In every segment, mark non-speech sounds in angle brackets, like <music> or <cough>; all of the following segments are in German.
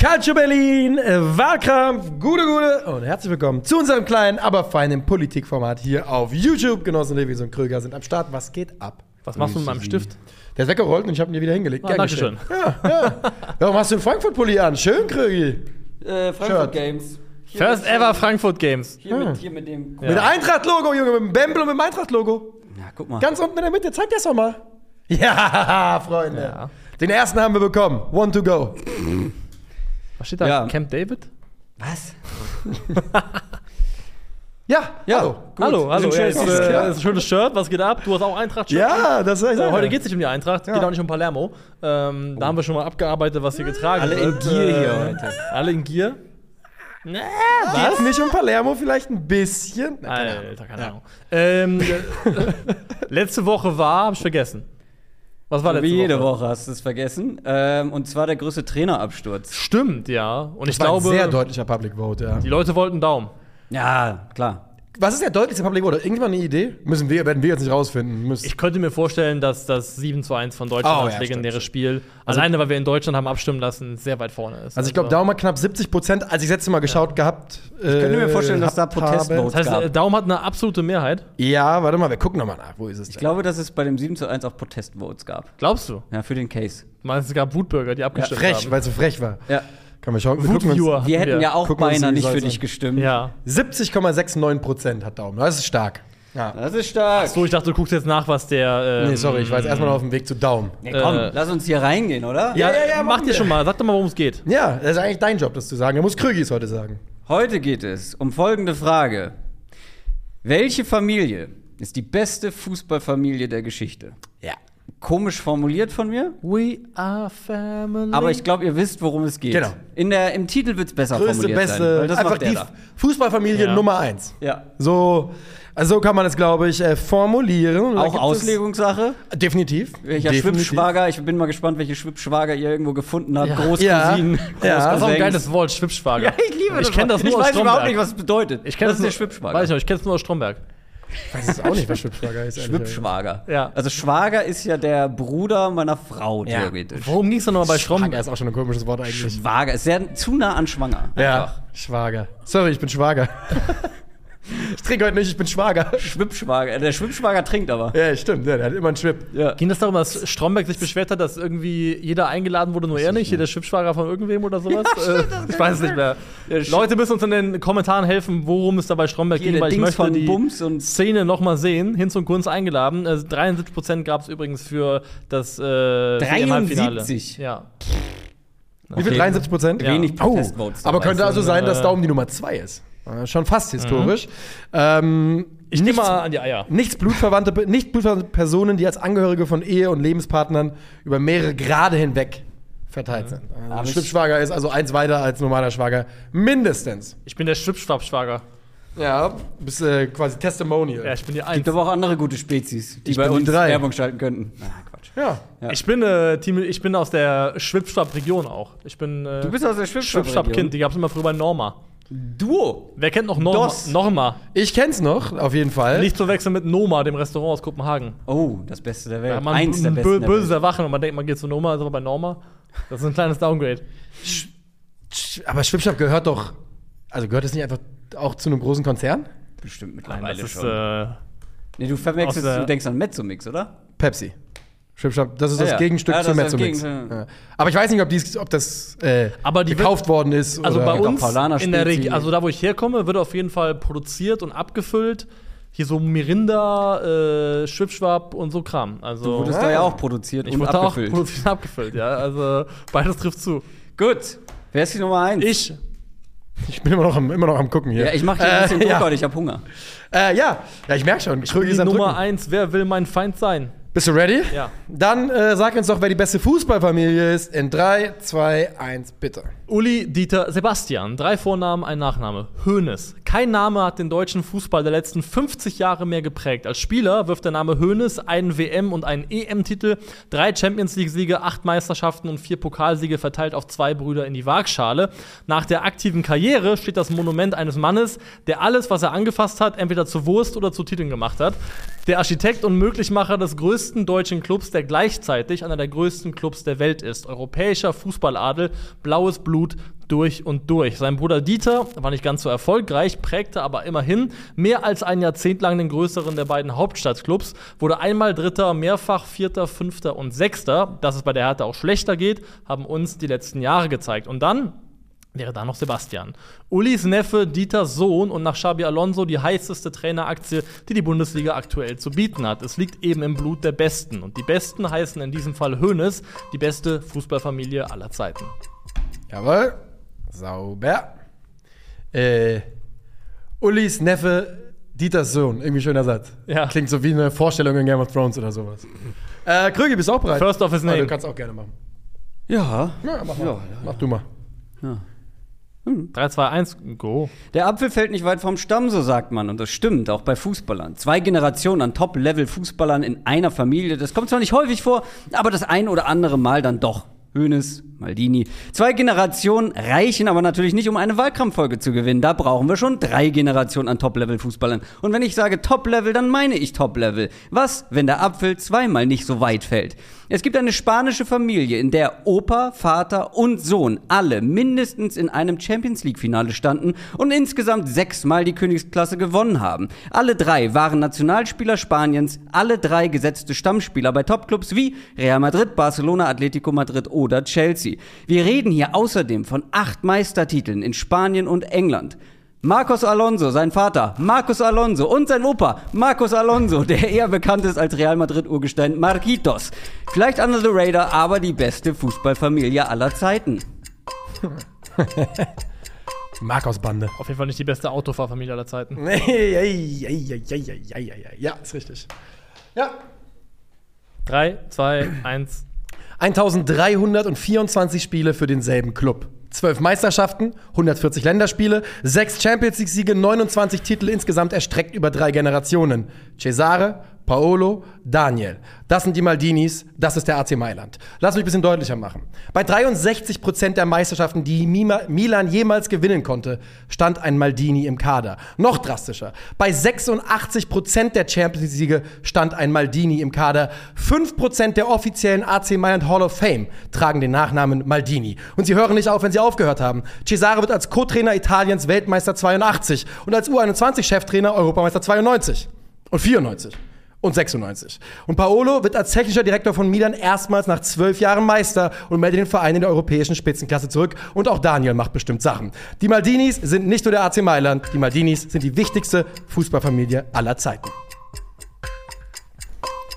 Calcio Berlin, äh, Wahlkampf, gute, gute und herzlich willkommen zu unserem kleinen, aber feinen Politikformat hier auf YouTube. Genossen Lewis und Kröger sind am Start. Was geht ab? Was machst du mit meinem Stift? Der ist weggerollt und ich habe ihn dir wieder hingelegt. Ah, Gern Dankeschön. geschehen. Ja, ja. <laughs> Warum hast du einen Frankfurt-Pulli an? Schön, Krögi. Äh, Frankfurt Shirt. Games. Hier First ever Frankfurt Games. Hier, mit, hier mit dem. Ja. Mit Eintracht-Logo, Junge, mit dem Bembel und mit dem Eintracht-Logo. Ja, guck mal. Ganz unten in der Mitte, zeig das doch mal. <laughs> Ja, Freunde. Ja. Den ersten haben wir bekommen. One to go. <laughs> Was steht da? Ja. Camp David? Was? <laughs> Ja, Ja. hallo. Hallo, hallo. Ist Ja, ist, schönes- äh, ist ein schönes Shirt. Was geht ab? Du hast auch Eintracht-Shirt. Ja, das ich Äh, heute geht es nicht um die Eintracht, Ja. geht auch nicht um Palermo. Ähm, Da haben wir schon mal abgearbeitet, was hier getragen Alle in wird. Gier hier Äh, heute. Alle in Gier? Nee, Geht's nicht um Palermo vielleicht ein bisschen? Alter, keine Ahnung. Ähm, äh, <laughs> letzte Woche war, hab ich vergessen. Was war letzte Wie jede Woche? Woche hast du es vergessen. Ähm, und zwar der größte Trainerabsturz. Stimmt, ja. Und ich Das war ein glaube, sehr deutlicher Public Vote, ja. die Leute wollten Daumen. Ja, klar. Was ist der deutlichste Public Vote? Irgendwann eine Idee? Müssen wir, werden wir jetzt nicht rausfinden. Müssen. Ich könnte mir vorstellen, dass das 7 zu 1 von Deutschland Oh, als ja, legendäres stimmt, Spiel, alleine weil wir in Deutschland haben abstimmen lassen, sehr weit vorne ist. also ich glaube, Daum hat knapp 70 Prozent, als ich das letzte Mal geschaut gehabt Ich könnte mir vorstellen, dass da Protestvotes Das heißt, gab. äh, Daum hat eine absolute Mehrheit. Ja, warte mal, wir gucken nochmal nach. Wo ist es Ich glaube, dass es bei dem 7 zu 1 auch Protestvotes gab. Glaubst du? Ja, für den Case. Meinst du, es gab Wutbürger, die abgestimmt Frech, haben? weil es so frech war. Ja. Kann man schauen. Wir gucken uns. Wir hätten ja auch beinahe nicht für dich gestimmt. Ja. 70,69 Prozent hat Daumen. Das ist stark. Ja. Das ist stark. So, ich dachte, du guckst jetzt nach, was der. Ähm, Nee, sorry, ich war jetzt erstmal auf dem Weg zu Daumen. Ja, komm, Äh, lass uns hier reingehen, oder? Ja, Ja, ja, ja, mach dir schon mal. Sag doch mal, worum es geht. Ja, das ist eigentlich dein Job, das zu sagen. Da muss Krügis heute sagen. Heute geht es um folgende Frage. Welche Familie ist die beste Fußballfamilie der Geschichte? Ja. Komisch formuliert von mir, We are family. aber ich glaube, ihr wisst, worum es geht. Genau. In der, Im Titel wird es besser Größte, formuliert beste, sein. Weil das einfach macht der die da. Fußballfamilie Ja. Nummer eins. Ja. So, also so kann man es, glaube ich, äh, formulieren. Auch Auslegungssache. Definitiv. Welcher Definitiv. Schwippschwager, ich bin mal gespannt, welche Schwippschwager ihr irgendwo gefunden habt. Ja. Großcousinen, Ja. Ja. das ist auch ein geiles Wort, Schwippschwager. Ja, ich liebe das. Ich kenne das nur Ich aus weiß überhaupt Stromberg. nicht, was es bedeutet. Ich kenne das das ist der nur- Schwippschwager. Weiß ich noch, ich kenne es nur aus Stromberg. Ich weiß jetzt auch nicht, was Schwippschwager ist. Schwippschwager. Ja. Also Schwager ist ja der Bruder meiner Frau, Ja. theoretisch. Worum ging es denn nochmal bei Schwager Stromberg? ist auch schon ein komisches Wort eigentlich. Schwager ist sehr zu nah an schwanger. Ja, Schwager. Sorry, ich bin Schwager. <laughs> ich trinke heute nicht, ich bin Schwager. Schwippschwager. Äh, Der Schwippschwager trinkt aber. Ja, stimmt, ja, der hat immer einen Schwipp. Ja. Ging das darum, dass Stromberg sich beschwert hat, dass irgendwie jeder eingeladen wurde, nur er nicht? Hier der Schwippschwager von irgendwem oder sowas? äh, ich weiß es nicht mehr. Der Sch- Leute müssen uns in den Kommentaren helfen, worum es da bei Stromberg Hier ging, der weil ich Dings möchte von die Bums und Szene nochmal sehen. Hinz und Kunz eingeladen. Also 73% gab es übrigens für das äh, 73? Ja. Wie viel? 73 Prozent? Ja. wenig Oh, Protestvotes. aber dabei. könnte also sein, dass Daumen die Nummer 2 ist. Äh, schon fast historisch. Ähm, Ich nehme nichts, mal an die Eier. nichts blutverwandte, nicht blutverwandte Personen, die als Angehörige von Ehe- und Lebenspartnern über mehrere Grade hinweg verteilt sind. Also Aber ich- Schwippschwager ist also eins weiter als normaler Schwager. Mindestens. Ich bin der Schwippschwappschwager. Ja, bist äh, quasi Testimonial. Ja, ich bin die Eins. Gibt aber auch andere gute Spezies, die Ich bei uns drei. Werbung schalten könnten. Na, Quatsch. Ja. Ja. Ich bin, äh, Team, ich bin aus der Schwippschwapp-Region auch. Ich bin äh, Du bist aus der Schwippschwapp-Kind. Schwippschwapp-Kind. Die gab es immer früher bei Norma. Duo. Wer kennt noch Norma? Dos. Norma. Ich kenn's noch, auf jeden Fall. Nicht zu wechseln mit Noma, dem Restaurant aus Kopenhagen. Oh, das Beste der Da Welt. hat man Eins der ein besten bö der böses Welt. Erwachen und man denkt, man geht zu Noma, ist aber bei Norma. Das ist ein kleines Downgrade. Sch- Aber Schwippschwapp gehört doch. Also gehört es nicht einfach auch zu einem großen Konzern? Bestimmt mittlerweile das ist, schon. äh, nee, du verwechselst, du denkst an Mezzomix, oder? Pepsi. Schwippschwapp, das ist Ah, das ja. Gegenstück Ja, zu Mezzomix. Ja. Aber ich weiß nicht, ob, dies, ob das äh, Aber die gekauft worden ist. also oder bei uns in der. Region, also da wo ich herkomme, wird auf jeden Fall produziert und abgefüllt. Hier so Mirinda, äh, Schwippschwapp und so Kram. Also Du wurdest da ja auch produziert ich und wurde abgefüllt. auch produziert und abgefüllt, ja. Also beides trifft zu. Gut. Wer ist die Nummer eins? Ich, Ich bin immer noch am, immer noch am gucken hier. Ja, ich mache hier ein bisschen äh, Druck, ja. ich habe Hunger. Äh, ja. ja, ich merke schon. Krögi die Nummer Drücken. eins. Wer will mein Feind sein? Bist du ready? Ja. Dann äh, sag uns doch, wer die beste Fußballfamilie ist. In 3, 2, 1, bitte. Uli, Dieter, Sebastian. Drei Vornamen, ein Nachname. Hoeneß. Kein Name hat den deutschen Fußball der letzten 50 Jahre mehr geprägt. Als Spieler wirft der Name Hoeneß einen WM- und einen EM-Titel, drei Champions League-Siege, acht Meisterschaften und vier Pokalsiege verteilt auf zwei Brüder in die Waagschale. Nach der aktiven Karriere steht das Monument eines Mannes, der alles, was er angefasst hat, entweder zu Wurst oder zu Titeln gemacht hat. Der Architekt und Möglichmacher des größten deutschen Clubs, der gleichzeitig einer der größten Clubs der Welt ist. Europäischer Fußballadel, blaues Blut Blut durch und durch. Sein Bruder Dieter war nicht ganz so erfolgreich, prägte aber immerhin mehr als ein Jahrzehnt lang den größeren der beiden Hauptstadtclubs, wurde einmal Dritter, mehrfach Vierter, Fünfter und Sechster. Dass es bei der Hertha auch schlechter geht, haben uns die letzten Jahre gezeigt. Und dann wäre da noch Sebastian. Ulis Neffe, Dieters Sohn und nach Xabi Alonso die heißeste Traineraktie, die die Bundesliga aktuell zu bieten hat. Es liegt eben im Blut der Besten. Und die Besten heißen in diesem Fall Hoeneß, die beste Fußballfamilie aller Zeiten. Jawohl. Sauber. Äh, Ulis Neffe, Dieters Sohn. Irgendwie schöner Satz. Ja. Klingt so wie eine Vorstellung in Game of Thrones oder sowas. Äh, Krüge, bist du auch bereit? First of his Ah, name. Du kannst auch gerne machen. Ja. Ja, mach mal. Ja, ja, Mach du mal. 3, 2, 1, go. Der Apfel fällt nicht weit vom Stamm, so sagt man. Und das stimmt, auch bei Fußballern. Zwei Generationen an Top-Level-Fußballern in einer Familie. Das kommt zwar nicht häufig vor, aber das ein oder andere Mal dann doch. Hoeneß, Maldini. Zwei Generationen reichen aber natürlich nicht, um eine Wahlkampffolge zu gewinnen. Da brauchen wir schon drei Generationen an Top-Level-Fußballern. Und wenn ich sage Top-Level, dann meine ich Top-Level. Was, wenn der Apfel zweimal nicht so weit fällt? Es gibt eine spanische Familie, in der Opa, Vater und Sohn alle mindestens in einem Champions League-Finale standen und insgesamt sechsmal die Königsklasse gewonnen haben. Alle drei waren Nationalspieler Spaniens, alle drei gesetzte Stammspieler bei Topclubs wie Real Madrid, Barcelona, Atletico Madrid oder Chelsea. Wir reden hier außerdem von acht Meistertiteln in Spanien und England. Marcos Alonso, sein Vater, Marcos Alonso und sein Opa, Marcos Alonso, der eher bekannt ist als Real Madrid-Urgestein Marquitos. Vielleicht under the radar, aber die beste Fußballfamilie aller Zeiten. <laughs> Marcos Bande. Auf jeden Fall nicht die beste Autofahrfamilie aller Zeiten. Ja, ist richtig. Ja. 3, 2, 1. 1324 Spiele für denselben Club. 12 Meisterschaften, 140 Länderspiele, 6 Champions League-Siege, 29 Titel insgesamt erstreckt über drei Generationen. Cesare, Paolo, Daniel. Das sind die Maldinis, das ist der AC Mailand. Lass mich ein bisschen deutlicher machen. Bei 63 Prozent der Meisterschaften, die Mima- Milan jemals gewinnen konnte, stand ein Maldini im Kader. Noch drastischer. Bei 86 Prozent der Champions League-Siege stand ein Maldini im Kader. 5 Prozent der offiziellen AC Mailand Hall of Fame tragen den Nachnamen Maldini. Und sie hören nicht auf, wenn sie aufgehört haben. Cesare wird als Co-Trainer Italiens Weltmeister 82 und als U21-Cheftrainer Europameister 92 und 94 und 96. Und Paolo wird als technischer Direktor von Milan erstmals nach zwölf Jahren Meister und meldet den Verein in der europäischen Spitzenklasse zurück. Und auch Daniel macht bestimmt Sachen. Die Maldinis sind nicht nur der AC Mailand, die Maldinis sind die wichtigste Fußballfamilie aller Zeiten.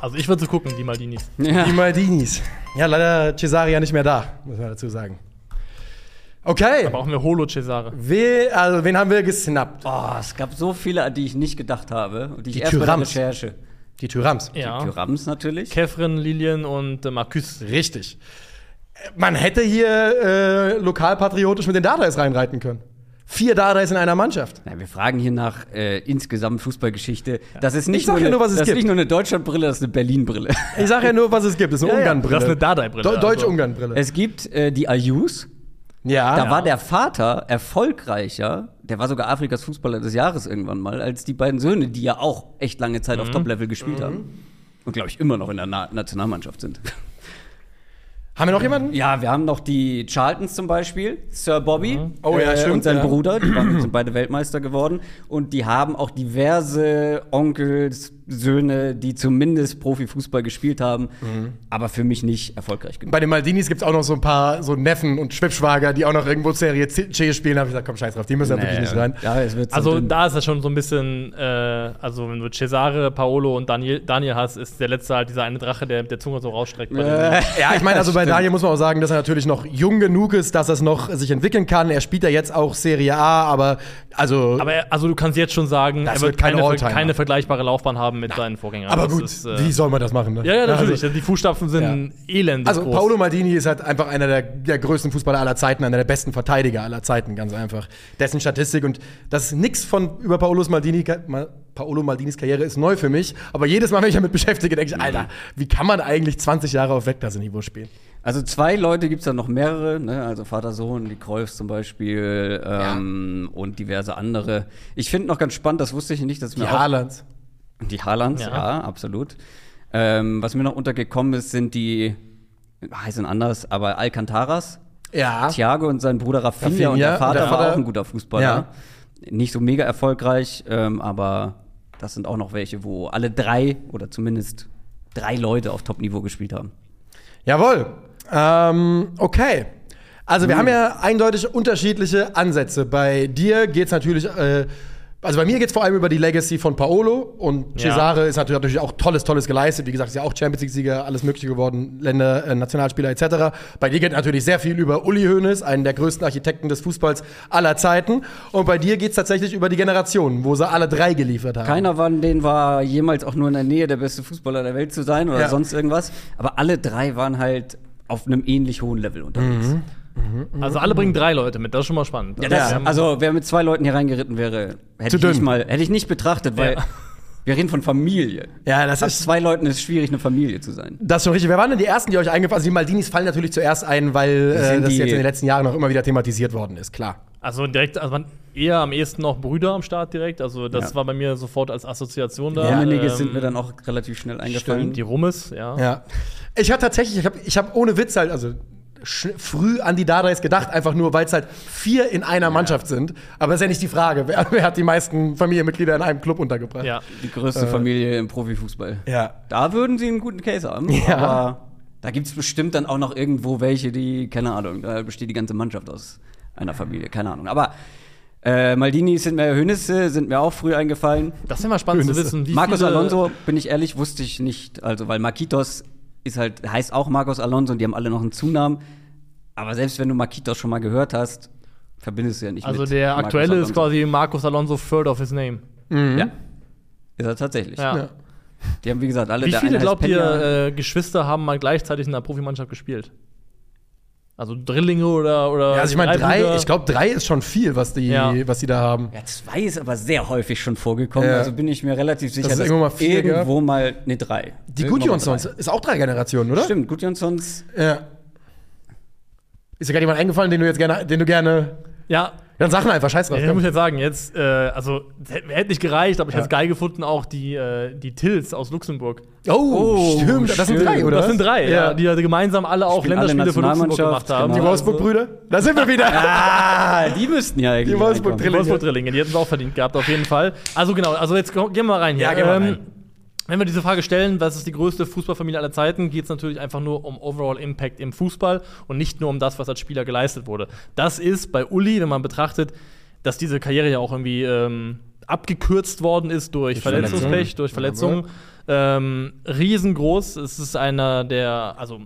Also ich würde so gucken, die Maldinis. Ja. Die Maldinis. Ja, leider Cesare ja nicht mehr da, muss man dazu sagen. Okay. Brauchen wir Holo Cesare. We, also, wen haben wir gesnappt? Oh, es gab so viele, an die ich nicht gedacht habe und die ich Die erst bei der. Recherche. Die Thürams. Ja. Thürams natürlich. Kefren, Lilien und äh, Marcus. Richtig. Man hätte hier äh, lokalpatriotisch mit den Dardais reinreiten können. Vier Dardais in einer Mannschaft. Ja, wir fragen hier nach äh, insgesamt Fußballgeschichte. Das ist nicht, Ich sag nur, ja eine, nur, was es das ist gibt. nicht nur eine Deutschlandbrille, das ist eine Berlin-Brille. Ich sage ja nur, was es gibt. Das ist eine <laughs> Ja. Ungarn-Brille. Das ist eine Dardai-Brille, Do also. Deutsch-Ungarn-Brille. es gibt äh, die Ayus. Ja. Da war der Vater erfolgreicher, der war sogar Afrikas Fußballer des Jahres irgendwann mal, als die beiden Söhne, die ja auch echt lange Zeit auf Top-Level gespielt haben. Und glaube ich immer noch in der Na Nationalmannschaft sind. Haben wir noch jemanden? Ja, wir haben noch die Charltons zum Beispiel, Sir Bobby Oh ja, stimmt, und sein ja. Bruder, die waren, sind beide Weltmeister geworden. Und die haben auch diverse Onkels, Söhne, die zumindest Profifußball gespielt haben, Mhm. aber für mich nicht erfolgreich genug. Bei den Maldinis gibt es auch noch so ein paar so Neffen und Schwibschwager, die auch noch irgendwo Serie C spielen. Da habe ich gesagt, komm, scheiß drauf, die müssen da wirklich nicht rein. Ja, es wird so Also dünn. da ist es schon so ein bisschen, äh, also wenn du Cesare, Paolo und Daniel, Daniel hast, ist der letzte halt dieser eine Drache, der der Zunge so rausstreckt. Bei Äh, Ja, ich meine, also <laughs> bei. Daniel muss man auch sagen, dass er natürlich noch jung genug ist, dass er es noch sich entwickeln kann. Er spielt ja jetzt auch Serie A, aber also. Aber er, also du kannst jetzt schon sagen, Das er wird wird kein keine, keine vergleichbare Laufbahn haben mit seinen Vorgängern. aber Das gut, ist, äh, wie soll man das machen? Ne? Ja, ja, natürlich. Also, die Fußstapfen sind elend. also groß. Paolo Maldini ist halt einfach einer der, der größten Fußballer aller Zeiten, einer der besten Verteidiger aller Zeiten, ganz einfach. Dessen Statistik und das ist nix von über Paolos Maldini, Ma- Paolo Maldinis Karriere ist neu für mich, aber jedes Mal, wenn ich damit beschäftige, denke ich, Alter, wie kann man eigentlich 20 Jahre auf Weltklasse-Niveau spielen? Also zwei Leute gibt es da noch mehrere, ne? also Vater, Sohn, die Cruyffs zum Beispiel ähm, und diverse andere. Ich finde noch ganz spannend, das wusste ich nicht, dass Die mir auch Haalands. Die Haalands, Ja. ja, absolut. Ähm, was mir noch untergekommen ist, sind die heißen anders, aber Alcantaras. Ja. Thiago und sein Bruder Rafinha, Rafinha, und der Vater, der Vater- war auch ein guter Fußballer. Ja. Nicht so mega erfolgreich, ähm, aber das sind auch noch welche, wo alle drei oder zumindest drei Leute auf Top-Niveau gespielt haben. Jawohl. Ähm, okay. Also wir haben ja eindeutig unterschiedliche Ansätze. Bei dir geht es natürlich, äh, also bei mir geht es vor allem über die Legacy von Paolo und Ja. Cesare ist natürlich, natürlich auch tolles, tolles geleistet. Wie gesagt, ist ja auch Champions League-Sieger, alles Mögliche geworden, Länder, äh, Nationalspieler etc. Bei dir geht natürlich sehr viel über Uli Hoeneß, einen der größten Architekten des Fußballs aller Zeiten. Und bei dir geht es tatsächlich über die Generationen, wo sie alle drei geliefert haben. Keiner von denen war jemals auch nur in der Nähe, der beste Fußballer der Welt zu sein oder Ja. sonst irgendwas. Aber alle drei waren halt auf einem ähnlich hohen Level unterwegs. Mhm. Also alle bringen drei Leute mit, das ist schon mal spannend. Ja, das, wir haben- also wer mit zwei Leuten hier reingeritten wäre, hätte ich nicht mal, hätte ich nicht betrachtet, weil Ja. wir reden von Familie. Ja, das Ab ist zwei Leuten ist es schwierig, eine Familie zu sein. Das ist schon richtig. Wer waren denn die ersten, die euch eingefallen sind? Also die Maldinis fallen natürlich zuerst ein, weil äh, das die- jetzt in den letzten Jahren auch immer wieder thematisiert worden ist, klar. Also direkt, also man eher am ehesten noch Brüder am Start direkt. Also das Ja. war bei mir sofort als Assoziation da. Rummeniges Ähm, sind mir dann auch relativ schnell eingefallen. Stimmt, die Rummes, ja. Ja. Ich habe tatsächlich, ich habe ich hab ohne Witz halt, also früh an die Dardais gedacht, einfach nur, weil es halt vier in einer Mannschaft sind. Aber das ist ja nicht die Frage. Wer, wer hat die meisten Familienmitglieder in einem Club untergebracht? Ja. Die größte Familie im Profifußball. Ja. Da würden sie einen guten Case haben. Ja. Aber da gibt es bestimmt dann auch noch irgendwo welche, die, keine Ahnung, da besteht die ganze Mannschaft aus einer Familie, keine Ahnung. Aber äh, Maldini sind mir, Hönisse sind mir auch früh eingefallen. Das ist immer spannend zu Hönes. wissen, wie Marcos Alonso, bin ich ehrlich, wusste ich nicht. Also, weil Marquitos ist halt, heißt auch Marcos Alonso und die haben alle noch einen Zunamen. Aber selbst wenn du Marquitos schon mal gehört hast, verbindest du ja nicht Also mit der Marcos aktuelle ist quasi Marcos Alonso third of his name. Ja. Ist er tatsächlich. Ja. Ja. Die haben, wie gesagt, alle Wie der viele glaubt ihr, äh, Geschwister haben mal gleichzeitig in einer Profimannschaft gespielt? Also Drillinge oder oder Ja, also ich meine, drei, ich glaube, drei ist schon viel, was die, Ja. was die da haben. Ja, zwei ist aber sehr häufig schon vorgekommen. Ja. Also bin ich mir relativ sicher, es dass irgendwo mal vier irgendwo mal, ne, drei. Die drei. ist auch drei Generationen, oder? Stimmt, Gudjonssons. Ja. Ist dir gerade jemand eingefallen, den du jetzt gerne, den du gerne. Ja, Dann sag mal einfach, scheiß drauf. ich komm. muss jetzt sagen, jetzt, äh, also hätte nicht gereicht, aber ich Ja. hätte es geil gefunden, auch die, äh, die Tills aus Luxemburg. Oh, stimmt. Das sind stimmt. drei, oder? Das sind drei, ja. ja. die ja gemeinsam alle auch Spielen alle Länderspiele für Luxemburg gemacht haben. Die genau. Wolfsburg-Brüder? Da sind wir wieder. Ah, die müssten ja eigentlich. Die Wolfsburg- reinkommen. Die Wolfsburg-Drillinge, die hätten es auch verdient gehabt, auf jeden Fall. Also genau, also jetzt gehen wir mal rein hier. Ja, gehen wir rein. Wenn wir diese Frage stellen, was ist die größte Fußballfamilie aller Zeiten, geht es natürlich einfach nur um Overall Impact im Fußball und nicht nur um das, was als Spieler geleistet wurde. Das ist bei Uli, wenn man betrachtet, dass diese Karriere ja auch irgendwie ähm, abgekürzt worden ist durch, Durch Verletzungspech, durch Verletzungen. Ähm, riesengroß. Es ist einer der, also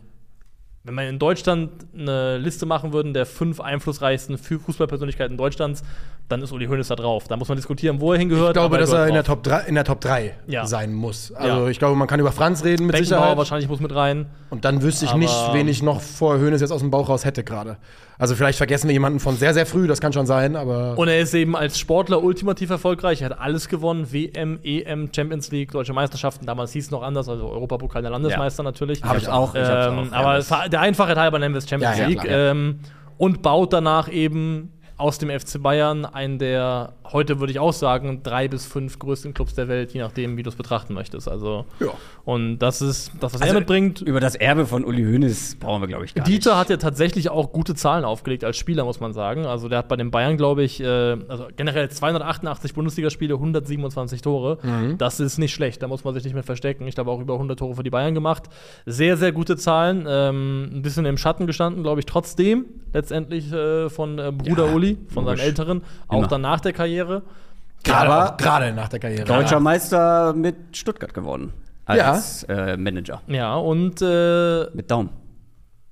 wenn wir in Deutschland eine Liste machen würden der fünf einflussreichsten Fu- Fußballpersönlichkeiten Deutschlands, dann ist Uli Hoeneß da drauf. Da muss man diskutieren, wo er hingehört. Ich glaube, dass er in der. Top 3, in der Top 3 Ja. sein muss. Also Ja. ich glaube, man kann über Franz reden mit Sicherheit. wahrscheinlich muss mit rein. Und dann wüsste ich Aber- nicht, wen ich noch vor Hönes jetzt aus dem Bauch raus hätte gerade. Also vielleicht vergessen wir jemanden von sehr, sehr früh, das kann schon sein, aber. Und er ist eben als Sportler ultimativ erfolgreich. Er hat alles gewonnen: WM, EM, Champions League, deutsche Meisterschaften. Damals hieß es noch anders, also Europapokal der Landesmeister natürlich. Hab ich auch, ich Ähm, auch, aber ja, der Einfachheit halber nennen wir es Champions Ja, ja, League. klar, ja. ähm, und baut danach eben aus dem FC Bayern einen der, heute würde ich auch sagen, drei bis fünf größten Clubs der Welt, je nachdem, wie du es betrachten möchtest. Also, Ja. und das ist das, was Also, er mitbringt. Über das Erbe von Uli Hoeneß brauchen wir, glaube ich, gar Dieter nicht. hat ja tatsächlich auch gute Zahlen aufgelegt als Spieler, muss man sagen. Also der hat bei den Bayern, glaube ich, äh, also generell 288 Bundesligaspiele, 127 Tore. Das ist nicht schlecht, da muss man sich nicht mehr verstecken. Ich glaube auch über 100 Tore für die Bayern gemacht. Sehr, sehr gute Zahlen. Ähm, ein bisschen im Schatten gestanden, glaube ich, trotzdem letztendlich äh, von äh, Bruder Ja, Uli, von logisch. seinem Älteren, auch Immer. dann nach der Karriere. Gerade, Aber- gerade nach der Karriere. Deutscher Meister mit Stuttgart geworden. Als äh, Manager. Ja, und äh, Mit Daumen.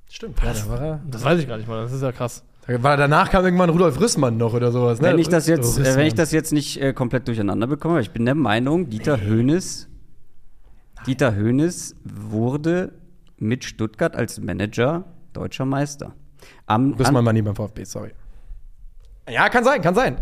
Stimmt. Ja, da war er. das weiß ich gar nicht mal, das ist ja krass. Da war, danach kam irgendwann Rudolf Rüssmann noch oder sowas. Ne? Wenn ich das jetzt, äh, Rüssmann. wenn ich das jetzt nicht äh, komplett durcheinander bekomme, ich bin der Meinung, Dieter Hönes, Dieter Hönes wurde mit Stuttgart als Manager deutscher Meister. Am, Rüssmann an, war nie beim VfB, sorry. Ja, kann sein, kann sein.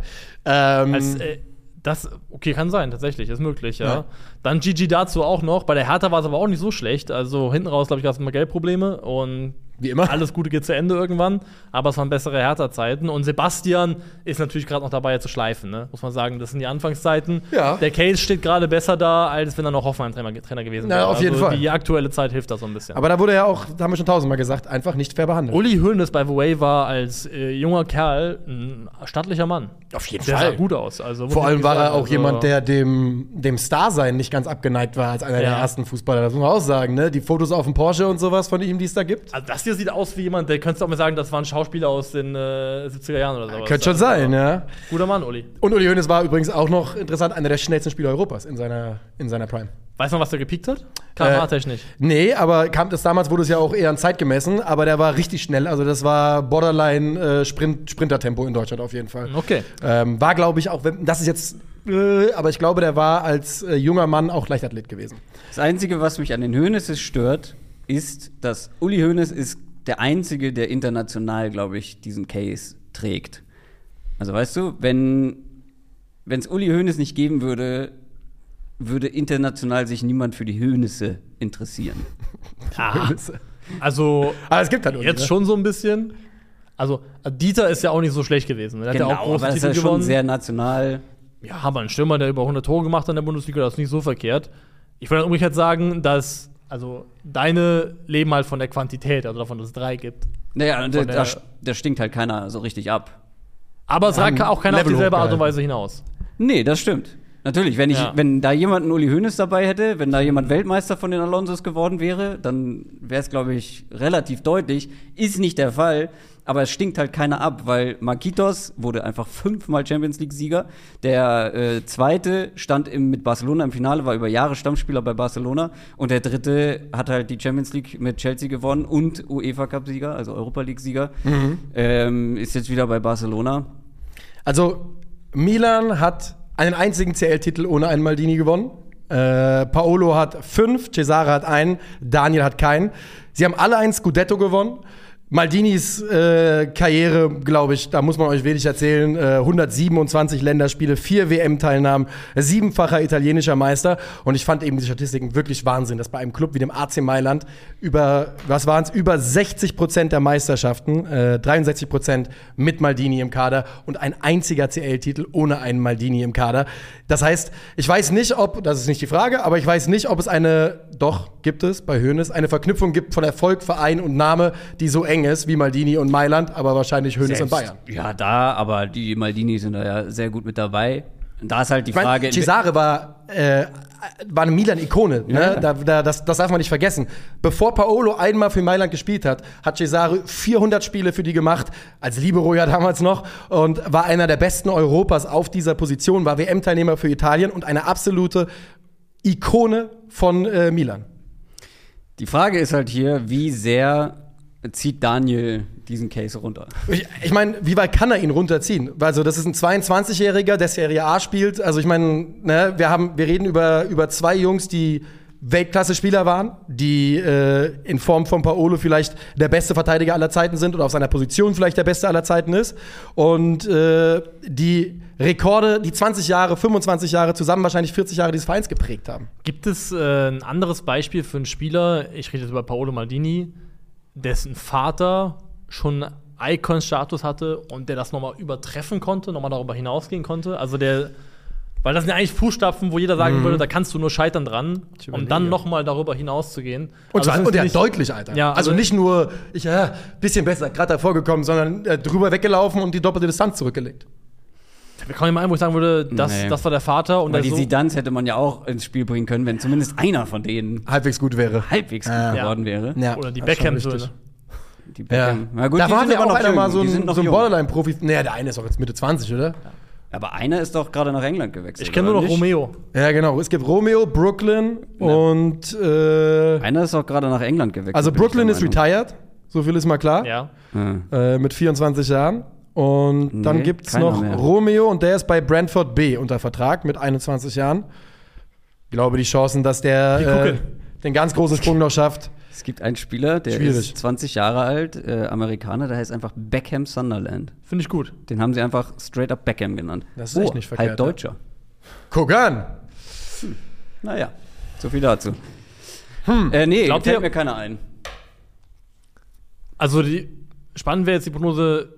Ähm, Als, äh, das, okay, kann sein, tatsächlich, ist möglich, ja. Ja. Dann GG dazu auch noch. Bei der Hertha war es aber auch nicht so schlecht. Also hinten raus, glaube ich, gab es mal Geldprobleme. Und Wie immer. Alles Gute geht zu Ende irgendwann, aber es waren bessere Hertha-Zeiten. Und Sebastian ist natürlich gerade noch dabei zu schleifen, ne? muss man sagen. Das sind die Anfangszeiten. Ja. Der Case steht gerade besser da, als wenn er noch Hoffenheim-Trainer Trainer gewesen wäre. auf jeden also Fall. Die aktuelle Zeit hilft da so ein bisschen. Aber da wurde ja auch, da haben wir schon tausendmal gesagt, einfach nicht fair behandelt. Uli Hoeneß bei The Way war als äh, junger Kerl ein stattlicher Mann. Auf jeden Der Fall. sah gut aus. Also, Vor allem war er auch also- jemand, der dem, dem Star-Sein nicht ganz abgeneigt war als einer der Ja. ersten Fußballer. Das muss man auch sagen, ne? Die Fotos auf dem Porsche und sowas von ihm, die es da gibt. Also das hier sieht aus wie jemand, der könntest du auch mal sagen, das war ein Schauspieler aus den äh, 70er Jahren oder sowas. Könnte schon Also, sein, ja. Guter Mann, Uli. Und Uli Hoeneß war übrigens auch noch interessant, einer der schnellsten Spieler Europas in seiner, in seiner Prime. Weiß man, was der gepiekt hat? Äh, KMA-technisch. Nee, aber kam das damals wurde es ja auch eher an Zeit gemessen, aber der war richtig schnell. Also das war Borderline äh, Sprint, Sprintertempo in Deutschland auf jeden Fall. Okay. Ähm, war, glaube ich, auch, wenn, das ist jetzt, äh, aber ich glaube, der war als äh, junger Mann auch Leichtathlet gewesen. Das Einzige, was mich an den Hoeneßes stört, ist, dass Uli Hoeneß ist der Einzige, der international, glaube ich, diesen Case trägt. Also weißt du, wenn es Uli Hoeneß nicht geben würde, würde international sich niemand für die Hoeneße interessieren. <laughs> Ah, also Aber es gibt halt Uli, jetzt ne? schon so ein bisschen. Also Dieter ist ja auch nicht so schlecht gewesen. Er hat ja auch große Genau, aber das ist ja schon sehr national. ja, aber ein Stürmer, der über 100 Tore gemacht hat in der Bundesliga, das ist nicht so verkehrt. Ich würde umgekehrt sagen, dass also deine leben halt von der Quantität, also davon, dass es drei gibt. Naja, da, der- da, stinkt halt keiner so richtig ab. Aber es ragt auch keiner auf Level dieselbe Art und. Weise hinaus. Nee, das stimmt. Natürlich, wenn, ich, Ja. wenn da jemand einen Uli Hoeneß dabei hätte, wenn da jemand Weltmeister von den Alonsos geworden wäre, dann wäre es, glaube ich, relativ deutlich. Ist nicht der Fall, aber es stinkt halt keiner ab, weil Marquitos wurde einfach fünfmal Champions League-Sieger. Der äh, zweite stand im, mit Barcelona im Finale, war über Jahre Stammspieler bei Barcelona. Und der dritte hat halt die Champions League mit Chelsea gewonnen und UEFA Cup-Sieger, also Europa League-Sieger. Ähm, ist jetzt wieder bei Barcelona. Also, Milan hat einen einzigen CL-Titel ohne einen Maldini gewonnen. Äh, Paolo hat fünf, Cesare hat einen, Daniel hat keinen. Sie haben alle ein Scudetto gewonnen. Maldinis äh, Karriere, glaube ich, da muss man euch wenig erzählen. Äh, 127 Länderspiele, vier WM-Teilnahmen, siebenfacher italienischer Meister. Und ich fand eben die Statistiken wirklich Wahnsinn, dass bei einem Club wie dem AC Mailand über, was waren es, über 60 Prozent der Meisterschaften, äh, 63 Prozent mit Maldini im Kader und ein einziger CL-Titel ohne einen Maldini im Kader. Das heißt, ich weiß nicht, ob, das ist nicht die Frage, aber ich weiß nicht, ob es eine, doch gibt es bei Hoeneß, eine Verknüpfung gibt von Erfolg, Verein und Name, die so eng ist wie Maldini und Mailand, aber wahrscheinlich Hoeneß und Bayern. Ja, da, aber die Maldini sind da ja sehr gut mit dabei. Und da ist halt die Ich meine, Frage. Cesare war, äh, war eine Milan-Ikone. Ne? Ja. Da, da, das, das darf man nicht vergessen. Bevor Paolo einmal für Mailand gespielt hat, hat Cesare 400 Spiele für die gemacht, als Libero ja damals noch, und war einer der besten Europas auf dieser Position, war WM-Teilnehmer für Italien und eine absolute Ikone von äh, Milan. die Frage ist halt hier, wie sehr zieht Daniel diesen Case runter? Ich, ich meine, wie weit kann er ihn runterziehen? Also, das ist ein 22-Jähriger, der Serie A spielt. Also, ich meine, ne, wir, haben, wir reden über, über zwei Jungs, die Weltklasse-Spieler waren, die äh, in Form von Paolo vielleicht der beste Verteidiger aller Zeiten sind oder auf seiner Position vielleicht der beste aller Zeiten ist. Und äh, die Rekorde, die 20 Jahre, 25 Jahre, zusammen wahrscheinlich 40 Jahre dieses Vereins geprägt haben. Gibt es äh, ein anderes Beispiel für einen Spieler, ich rede jetzt über Paolo Maldini, dessen Vater schon Icon-Status hatte und der das nochmal übertreffen konnte, nochmal darüber hinausgehen konnte? Also der, weil das sind ja eigentlich Fußstapfen, wo jeder sagen würde, da kannst du nur scheitern dran, um dann nochmal darüber hinauszugehen. Und, Also zwar, ist und der nicht- deutlich, Alter. Ja, also, also- nicht nur, ich, ja, bisschen besser, gerade davor gekommen, sondern äh, drüber weggelaufen und die doppelte Distanz zurückgelegt. Wir kommen mal ein, wo ich sagen würde, das, Nee. das war der Vater und Weil der die so, Sidans hätte man ja auch ins Spiel bringen können, wenn zumindest einer von denen Halbwegs gut wäre. halbwegs gut Ja. geworden wäre. Ja, oder die Beckham-Söhne. richtig. Die Ja. Beckham. Na gut, da war ja auch noch einer jung. mal so ein, so ein. Borderline-Profi. Naja, der eine ist auch jetzt Mitte 20, oder? Aber einer ist doch gerade nach England gewechselt. Ich kenne nur noch nicht? Romeo. Ja, genau. Es gibt Romeo, Brooklyn und äh, Einer ist doch gerade nach England gewechselt. also Brooklyn ist retired, so viel ist mal klar, Ja. Ja. äh, mit 24 Jahren. Und dann Nee, gibt es noch mehr. Romeo und der ist bei Brentford B unter Vertrag mit 21 Jahren. Ich glaube, die Chancen, dass der äh, den ganz großen Sprung noch schafft. Es gibt einen Spieler, der Schwierig. ist 20 Jahre alt, äh, Amerikaner, der heißt einfach Beckham Sunderland. Finde ich gut. Den haben sie einfach straight up Beckham genannt. Das ist echt nicht verkehrt, Halb Deutscher. Guck an! Naja, so viel dazu. Äh, nee, Glaubt fällt ihr- mir keiner ein. Also die, spannend wäre jetzt die Prognose,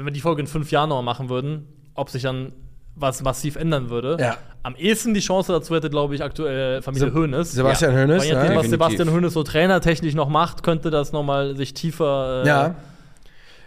wenn wir die Folge in fünf Jahren noch machen würden, ob sich dann was massiv ändern würde. Ja. Am ehesten die Chance dazu hätte, glaube ich, aktuell Familie Se- Hoeneß. Sebastian ja. Hoeneß, ja. was. Sebastian Hoeneß so trainertechnisch noch macht, könnte das noch mal sich tiefer. Äh, Ja.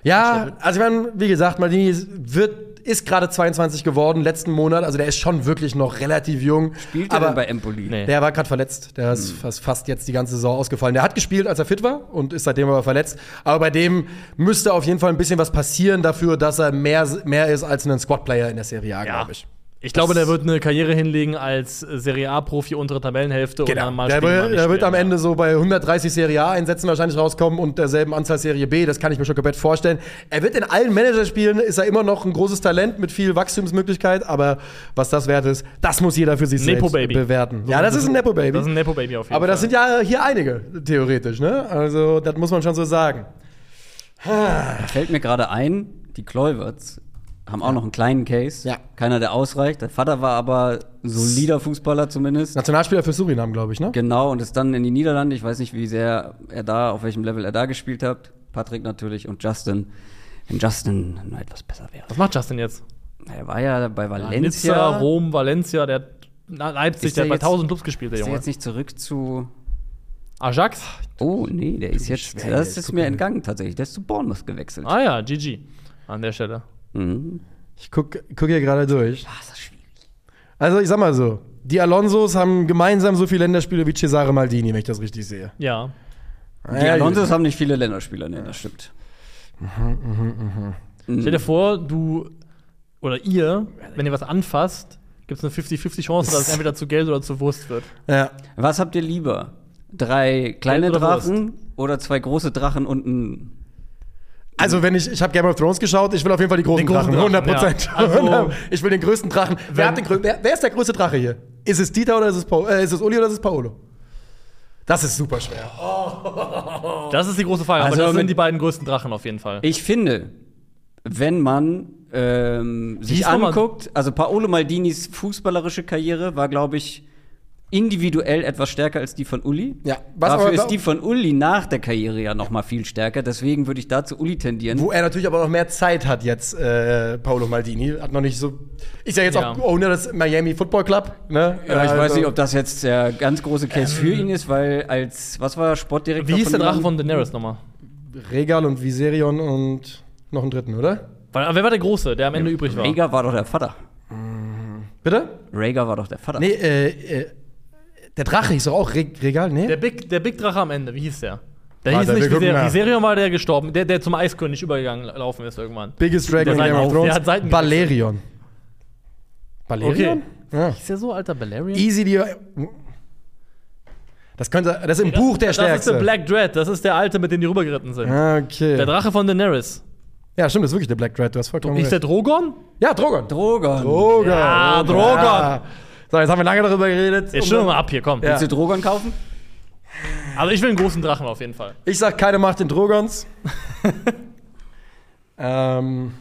Ja, also ich meine, wie gesagt, Maldini wird, ist gerade 22 geworden, letzten Monat. Also der ist schon wirklich noch relativ jung. Spielt er aber denn bei Empoli? Nee. Der war gerade verletzt. Der ist fast, fast jetzt die ganze Saison ausgefallen. Der hat gespielt, als er fit war und ist seitdem aber verletzt. Aber bei dem müsste auf jeden Fall ein bisschen was passieren dafür, dass er mehr, mehr ist als ein Squad-Player in der Serie A, Ja. glaube ich. Ich glaube, der wird eine Karriere hinlegen als Serie A-Profi untere Tabellenhälfte und dann mal Der, nicht der wird am. Ende so bei 130 Serie A-Einsätzen wahrscheinlich rauskommen und derselben Anzahl Serie B. Das kann ich mir schon komplett vorstellen. Er wird in allen Managerspielen, ist er immer noch ein großes Talent mit viel Wachstumsmöglichkeit. Aber was das wert ist, das muss jeder für sich selbst Nepo-Baby. bewerten. Ja, das ist ein Nepo-Baby. Das ist ein Nepo-Baby auf jeden Aber Fall. das sind ja hier einige, theoretisch, ne? Also, das muss man schon so sagen. Fällt mir gerade ein, die Kluiverts haben auch noch einen kleinen Case. Ja. Keiner, der ausreicht. Der Vater war aber solider Fußballer zumindest. Nationalspieler für Surinam, glaube ich, ne? Genau, und ist dann in die Niederlande. Ich weiß nicht, wie sehr er da, auf welchem Level er da gespielt hat. Patrick natürlich und Justin. Wenn Justin noch etwas besser wäre. Was macht Justin jetzt? Er war ja bei Valencia. Nizza, Rom, Valencia, der Leipzig, Ist der der hat bei jetzt- 1000 Clubs gespielt, der Ist er Junge. jetzt nicht zurück zu. Ajax? Oh, nee, der ist jetzt. schwer, Das ist mir entgangen tatsächlich. Der ist zu Bournemouth gewechselt. Ah ja, GG. An der Stelle. Mhm. Ich gucke guck hier gerade durch. Ah, ist das schwierig. Also, ich sag mal so: Die Alonsos haben gemeinsam so viele Länderspiele wie Cesare Maldini, wenn ich das richtig sehe. Ja. Die Ja, Alonsos haben nicht viele Länderspieler, ne, das stimmt. Stell dir vor, du oder ihr, wenn ihr was anfasst, gibt es eine 50-50 Chance, dass es entweder zu Geld oder zu Wurst wird. Ja. Was habt ihr lieber? Drei kleine oder Drachen oder zwei große Drachen und ein. Also, wenn ich, ich habe Game of Thrones geschaut, ich will auf jeden Fall die großen Den großen Drachen, Drachen, 100 Prozent. ja. Also- <laughs> ich will den größten Drachen. Wer, den, grö- wer, wer ist der größte Drache hier? Ist es Dieter oder ist es, Paul, äh, ist es Uli oder ist es Paolo? Das ist super schwer. <laughs> Das ist die große Frage. Also aber das sind die beiden größten Drachen auf jeden Fall. Ich finde, wenn man ähm, sich anguckt, also Paolo Maldinis fußballerische Karriere war, glaube ich, individuell etwas stärker als die von Uli. Ja, was Dafür aber- ist die von Uli nach der Karriere ja noch mal viel stärker. Deswegen würde ich da zu Uli tendieren. Wo er natürlich aber noch mehr Zeit hat jetzt, äh, Paolo Maldini. Hat noch nicht so. Ist ja jetzt Ja. auch Owner des Miami Football Club. Ne? Ja, ich Also- weiß nicht, ob das jetzt der ganz große Case für ihn ist, weil als, was war er, Sportdirektor Wie hieß der Drache von Daenerys nochmal? Regal und Viserion und noch einen dritten, oder? Weil, aber wer war der Große, der am Ende übrig war? Rhaegar war doch der Vater. Bitte? Rhaegar war doch der Vater. Nee, äh, äh, der Drache hieß doch auch Re Regal, nee? Der Big, der Big Drache am Ende, wie hieß der? Der Warte, hieß wir nicht gucken Viserion. nach. Viserion war der gestorben, der, der zum Eiskönig übergegangen laufen ist irgendwann. Biggest Dragon Der in Game of der Thrones. hat Seiten Balerion. Balerion? Ja. Ist der so alter Balerion? Easy die. Das könnte. Das ist im Buch der das ist Stärkste. der Black Dread, das ist der alte, mit dem die rübergeritten sind. Okay. Der Drache von Daenerys. ja, stimmt, das ist wirklich der Black Dread. Du hast vollkommen Ist der recht. Drogon? Ja, Drogon. Drogon. Drogon. Ja, Drogon. So, jetzt haben wir lange darüber geredet. Jetzt stimmen wir mal ab hier, komm. Ja. Willst du Drogon kaufen? Also ich will einen großen Drachen auf jeden Fall. Ich sag, keine Macht den Drogons. <laughs> ähm.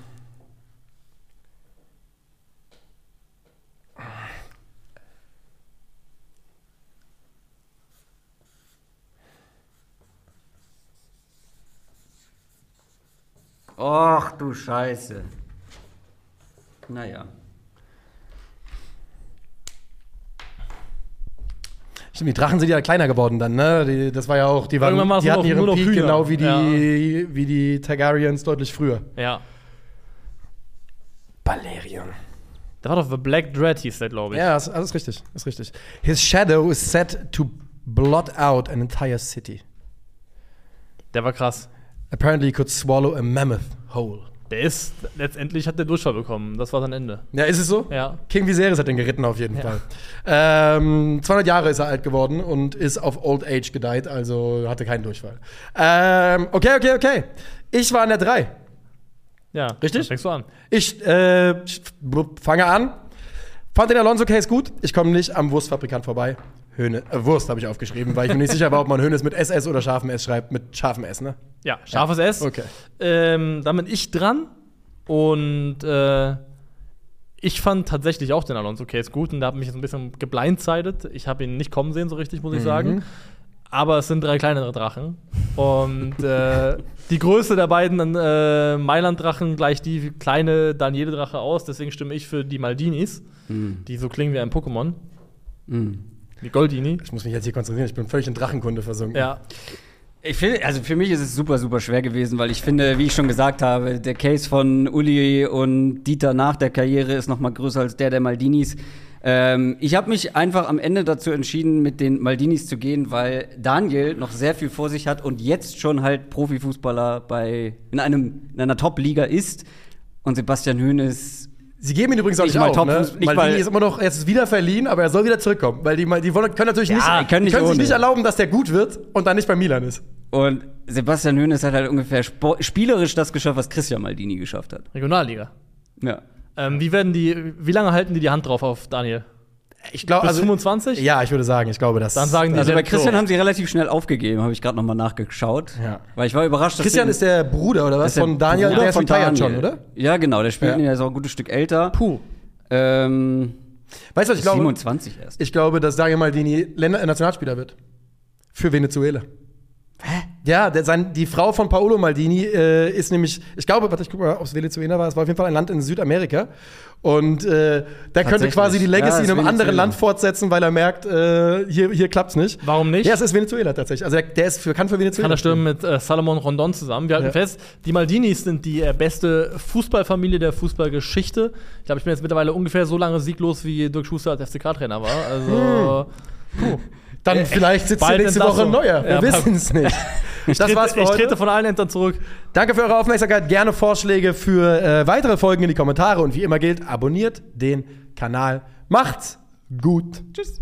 Och du Scheiße. Naja. Stimmt, die Drachen sind ja kleiner geworden dann, ne? Die, das war ja auch, die, waren, die hatten noch- ihren Peak Hühner. genau wie die, wie die Targaryens deutlich früher. Ja. Balerion. Der war doch The Black Dread, hieß der, glaube ich. Ja, das, das ist richtig, das ist richtig. His shadow is set to blot out an entire city. Der war krass. Apparently he could swallow a mammoth whole. Der ist, letztendlich hat der Durchfall bekommen. Das war sein Ende. Ja, ist es so? Ja. King Viserys hat den geritten auf jeden Ja. Fall. Ähm, 200 Jahre ist er alt geworden und ist auf Old Age gedeiht, also hatte keinen Durchfall. Ähm, okay, okay, okay. Ich war an der 3. Ja. Richtig? Fängst du an? Ich äh, fange an. Fand den Alonso-Case gut. Ich komme nicht am Wurstfabrikant vorbei. Höhne, äh, Wurst habe ich aufgeschrieben, weil ich mir nicht sicher war, ob man Höhnes mit SS oder scharfem S schreibt. Mit scharfem S, ne? Ja, scharfes S. Okay. Ähm, da bin ich dran. Und äh, ich fand tatsächlich auch den Alonso Case gut und da hat mich jetzt ein bisschen geblindsided. Ich habe ihn nicht kommen sehen, so richtig, muss ich sagen. Aber es sind drei kleinere Drachen. Und äh, <laughs> die Größe der beiden äh, Mailand-Drachen gleicht die kleine Daniele-Drache aus. Deswegen stimme ich für die Maldinis, die so klingen wie ein Pokémon. Die Goldini. Ich muss mich jetzt hier konzentrieren, ich bin völlig in Drachenkunde versunken. Ja. Ich finde, also für mich ist es super, super schwer gewesen, weil ich finde, wie ich schon gesagt habe, der Case von Uli und Dieter nach der Karriere ist noch mal größer als der der Maldinis. Ähm, ich habe mich einfach am Ende dazu entschieden, mit den Maldinis zu gehen, weil Daniel noch sehr viel vor sich hat und jetzt schon halt Profifußballer bei in einem in einer Top-Liga ist und Sebastian Hoeneß Sie geben ihn übrigens auch Nicht nicht mal auf. Top- Ne? nicht Maldini mal- ist immer noch, er ist wieder verliehen, aber er soll wieder zurückkommen. Weil die, die wollen, können natürlich Ja, nicht, können nicht sich ohne. nicht erlauben, dass der gut wird und dann nicht bei Milan ist. und Sebastian Hoeneß hat halt ungefähr spielerisch das geschafft, was Christian Maldini geschafft hat. Regionalliga. Ja. Ähm, wie werden die, wie lange halten die die Hand drauf auf Daniel? Ich glaube, Bis 25? Ja, ich würde sagen, ich glaube, das. Dann sagen die Also bei Christian so. haben sie relativ schnell aufgegeben, habe ich gerade noch mal nachgeschaut. Ja. Weil ich war überrascht, dass Christian ist der Bruder oder was von Daniel, Bruder der ist von retired schon, oder? Ja, genau, der spielt Ja. ja. ist auch ein gutes Stück älter. Puh. Ähm, Weißt du, was ich glaube? 27 erst. Ich glaube, dass Daniel Maldini Länder Nationalspieler wird. Für Venezuela. Ja, der, sein, die Frau von Paolo Maldini äh, ist nämlich, ich glaube, warte, ich guck mal, ob es Venezuela war. Es war auf jeden Fall ein Land in Südamerika. Und äh, der könnte quasi die Legacy Ja, in einem anderen Venezuela. Land fortsetzen, weil er merkt, äh, hier, hier klappt's nicht. Warum nicht? Ja, es ist Venezuela tatsächlich. Also der, der ist für, kann für Venezuela. Kann er stürmen mit äh, Salomon Rondon zusammen. Wir halten Ja. fest, die Maldinis sind die äh, beste Fußballfamilie der Fußballgeschichte. Ich glaube, ich bin jetzt mittlerweile ungefähr so lange sieglos, wie Dirk Schuster als FCK-Trainer war. Also, Dann vielleicht sitzt hier nächste Woche ein neuer. Wir Ja, wissen es nicht. <laughs> ich, Das trete, war's für ich heute. trete von allen Ämtern zurück. Danke für eure Aufmerksamkeit. Gerne Vorschläge für äh, weitere Folgen in die Kommentare. Und wie immer gilt, abonniert den Kanal. Macht's gut. Tschüss.